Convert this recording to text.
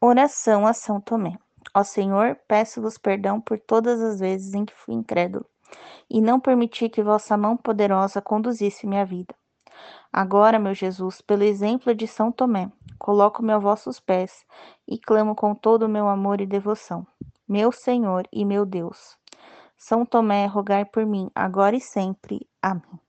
Oração a São Tomé. Ó Senhor, peço-vos perdão por todas as vezes em que fui incrédulo e não permiti que vossa mão poderosa conduzisse minha vida. Agora, meu Jesus, pelo exemplo de São Tomé, coloco-me a vossos pés e clamo com todo o meu amor e devoção. Meu Senhor e meu Deus. São Tomé, rogai por mim, agora e sempre. Amém.